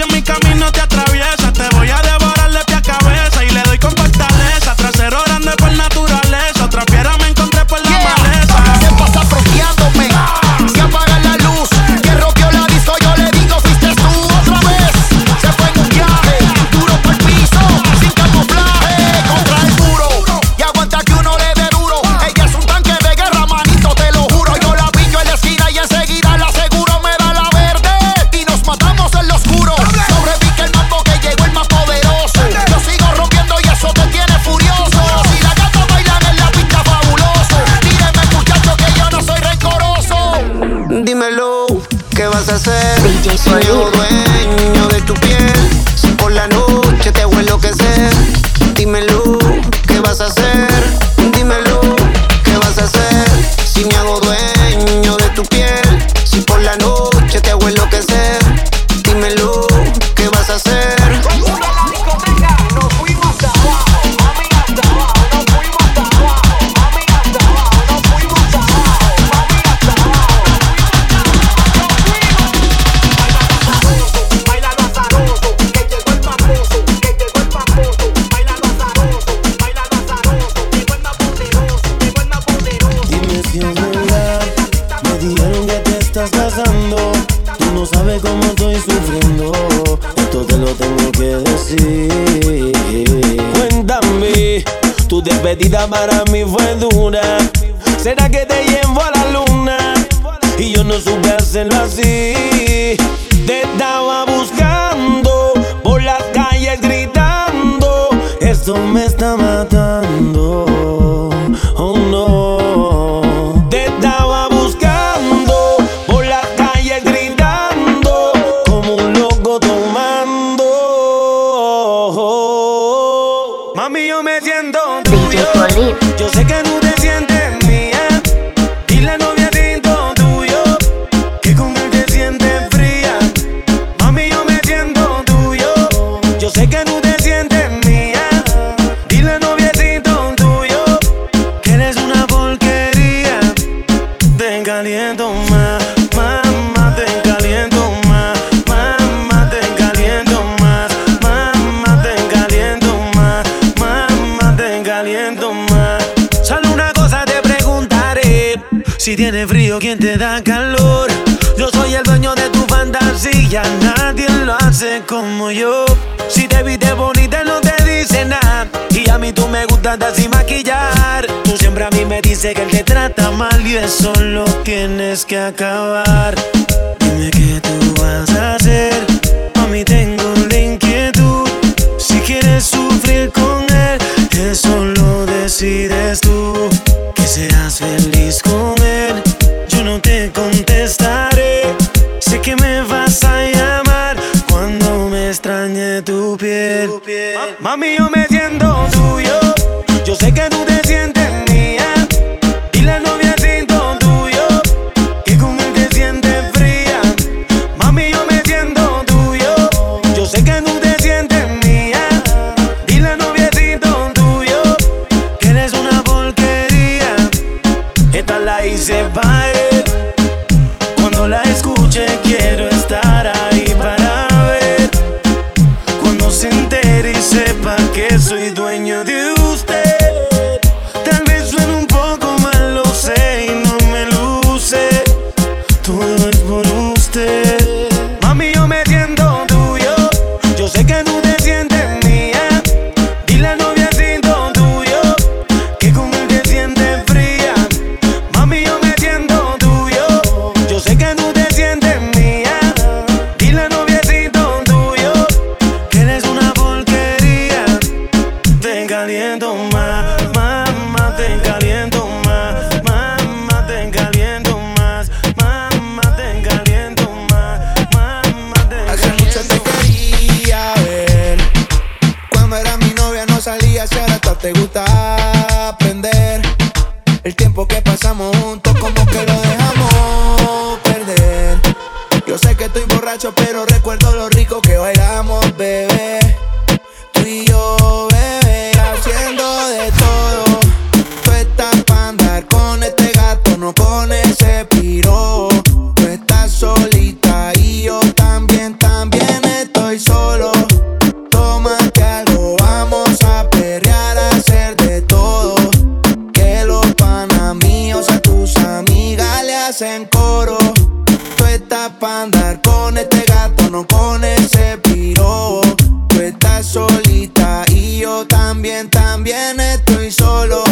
Jamaica decir. Cuéntame, tu despedida para mí fue dura. ¿Será que te llevo a la luna? Y yo no supe hacerlo así. ya nadie lo hace como yo. Si te viste bonita no te dice nada. Y a mí tú me gustas de así maquillar. Tú siempre a mí me dices que él te trata mal y eso lo tienes que acabar. Dime qué tú vas a hacer. entera y sepa que soy dueño de no era mi novia, no salía, si ahora hasta te gusta aprender. El tiempo que pasamos juntos, como que lo dejamos perder. Yo sé que estoy borracho, pero También, también estoy solo.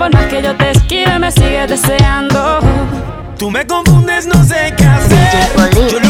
por más que yo te esquive, me sigues deseando. Tú me confundes, no sé qué hacer.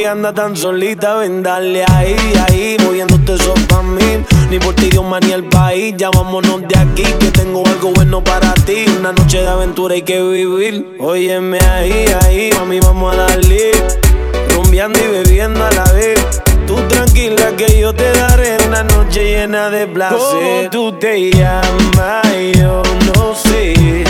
que anda tan solita, ven dale ahí, ahí, moviéndote eso pa' mí. Ni por ti, Dios, ni el país, ya vámonos de aquí, que tengo algo bueno para ti. Una noche de aventura hay que vivir. Óyeme ahí, ahí, mami, vamos a darle. Rumbeando y bebiendo a la vez. Tú tranquila que yo te daré una noche llena de placer. ¿Cómo tú te llamas? Yo no sé.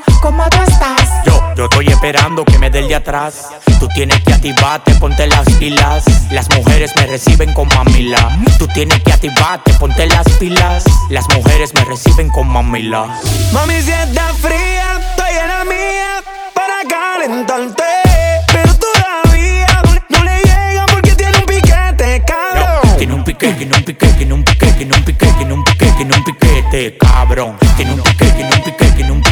Yo, yo estoy esperando que me dé el de atrás. Tú tienes que activarte, ponte las pilas. Las mujeres me reciben con mamila. Tú tienes que activarte, ponte las pilas. Las mujeres me reciben con mamila. Mami, si está fría, estoy en la mía para calentarte. Pero todavía no le llega porque tiene un piquete, cabrón. Tiene un piquete, tiene un piquete, tiene un piquete, tiene un piquete, tiene un piquete, tiene un piquete, cabrón. Tiene un piquete, tiene un piquete, tiene un piquete.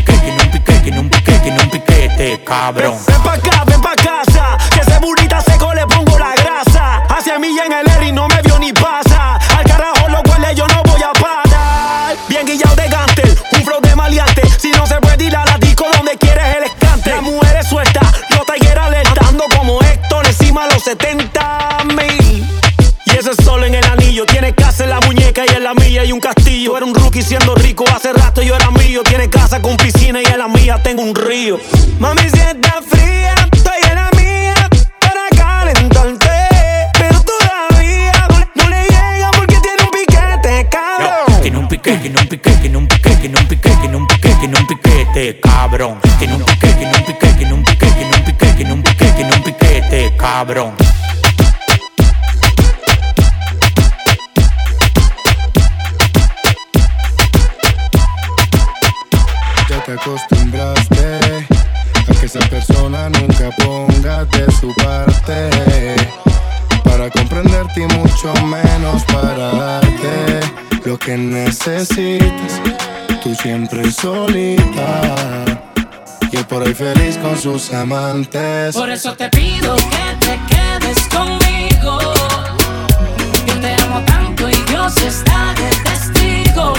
Ven pa' acá, ven pa' casa, que ese burita seco le pongo la grasa. Hace milla en el air y no me vio ni pasa. Al carajo lo cual yo no voy a parar. Bien guillado de gante, un flow de maleante. Si no se puede ir a la disco donde quieres el escante. La mujer es suelta, los talleres alertando como Héctor encima los 70 mil. Y ese sol en el anillo, tiene casa en la muñeca y en la milla y un castillo. Era un rookie siendo rico, hace rato yo era mío, tiene casa con piscina tengo un río. Mami, si está fría, estoy en la mía para calentarte. Pero todavía no le llega porque tiene un piquete, cabrón. Tiene un pique, tiene un pique, tiene un pique, tiene un pique, tiene un pique, tiene un piquete, cabrón. Tiene un pique, tiene un pique, tiene un pique, tiene un pique, tiene un pique, tiene un piquete, cabrón. Necesitas. Tú siempre solita y él por ahí feliz con sus amantes. Por eso te pido que te quedes conmigo. Yo te amo tanto y Dios está de testigo.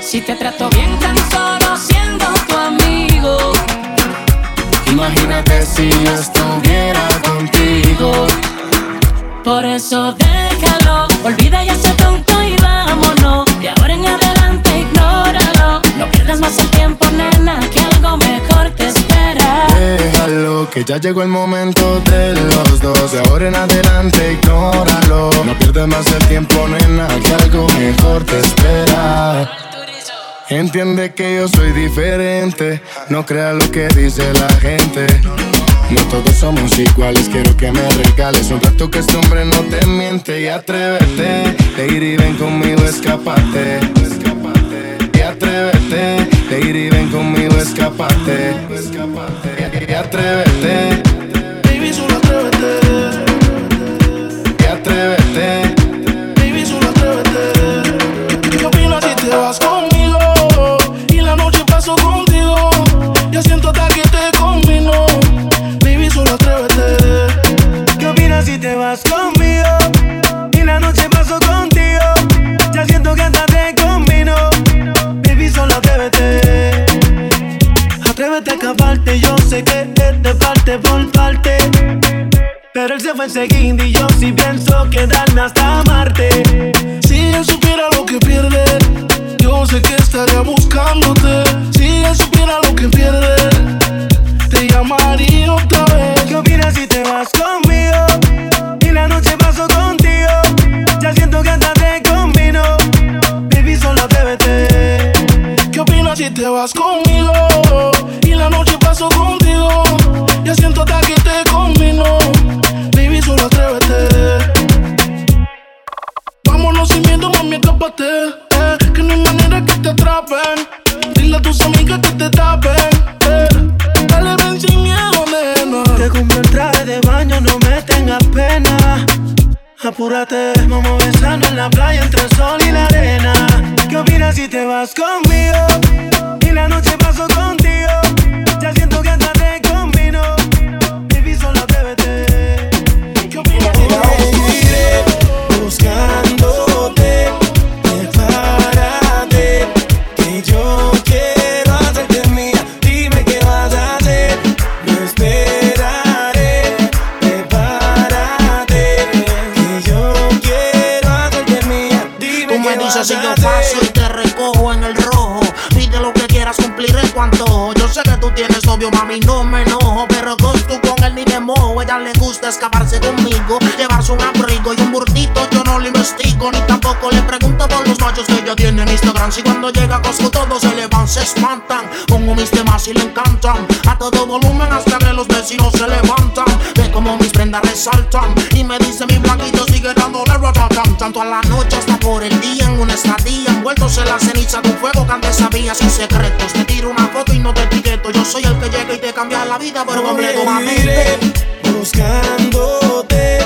Si te trato bien tan solo siendo tu amigo. Imagínate si yo estuviera contigo. Por eso déjalo, olvida ya ya llegó el momento de los dos. De ahora en adelante, ignóralo. No pierdas más el tiempo, nena, que algo mejor te espera. Entiende que yo soy diferente. No creas lo que dice la gente. No todos somos iguales, quiero que me regales un rato que este hombre no te miente y atrévete. Lady, ven conmigo, escapate. Y atrévete, Lady, ven conmigo, escapate. Y atrévete. Baby, solo atrévete. Y atrévete. Te vas conmigo? Y la noche paso contigo. Ya siento hasta que te combino. Baby, solo atrévete. Vámonos sin miedo, mami, escápate. Eh, que no hay manera que te atrapen. Dile a tus amigas que te tapen. Eh, dale, ven sin miedo, nena. Te compro el traje de baño, no me tengas pena. Apúrate, mami, no me enojo. Pero con tú con él ni de mojo. Ella le gusta escaparse conmigo, llevarse un abrigo y un burdito. Yo no le investigo, ni tampoco le pregunto por los machos que ella tiene en Instagram. Si cuando llega Costco todos se le van, se espantan. Pongo mis temas y le encantan. A todo volumen hasta que los vecinos se levantan. Como mis prendas resaltan. Y me dice mi blanquito sigue dándole rotatán. Tanto a la noche hasta por el día en una estadía. Envueltos en la ceniza de un fuego que antes sabía sin secretos. Te tiro una foto y no te etiqueto. Yo soy el que llega y te cambia la vida por completo, Iré buscándote,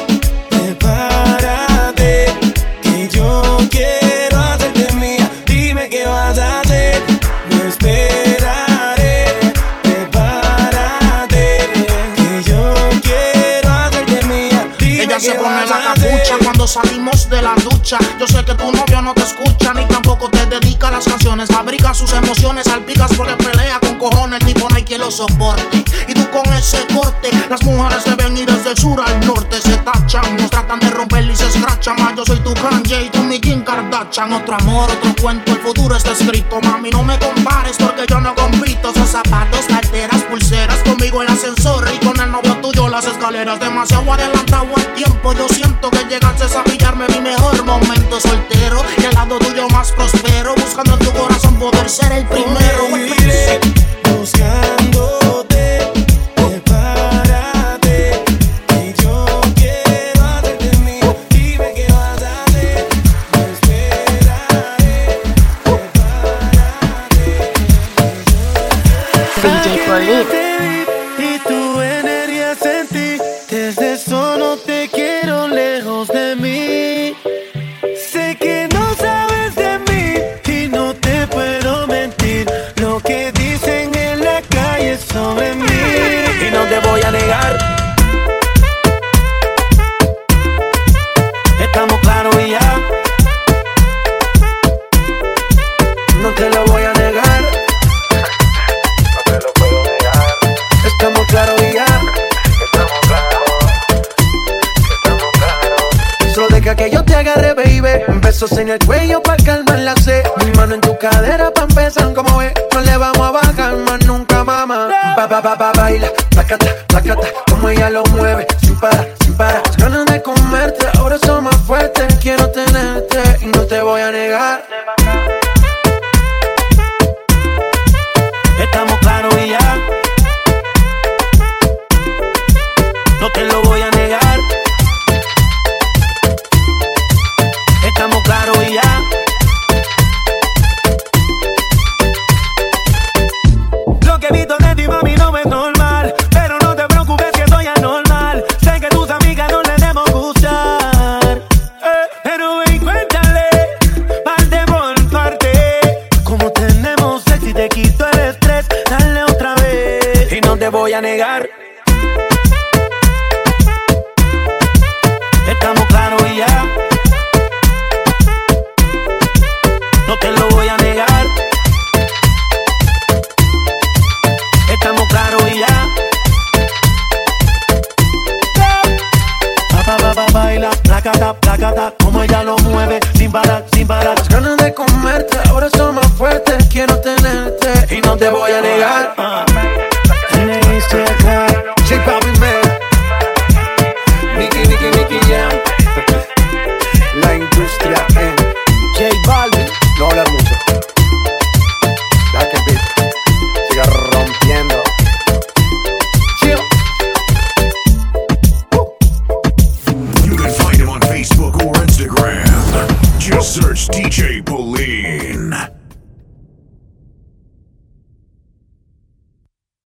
prepárate, que yo quiero se pone la capucha cuando salimos de la ducha. Yo sé que tu novio no te escucha ni tampoco te dedica a las canciones. Fabrica sus emociones, salpicas porque pelea con cojones. Tipo no hay quien lo soporte. Y tú con ese corte, las mujeres deben ir desde el sur al norte. Se tachan, nos tratan de romper y se escrachan. Más yo soy tu Kanye y tú mi Kim Kardashian. Otro amor, otro cuento, el futuro está escrito. Mami, no me compares porque yo no compito. Esos zapatos, carteras, pulseras. Conmigo el ascensor y con el novio tuyo las escaleras. Demasiado adelantado el Yo siento que llegaste a pillarme mi mejor momento soltero. Y al lado tuyo más prospero. Buscando en tu corazón poder ser el primero. Besos en el cuello pa' calmar la sed. Mi mano en tu cadera pa' empezar, como ves. No le vamos a bajar más nunca, mamá. Pa, pa, pa, pa, baila. Placata, placata. Como ella lo mueve.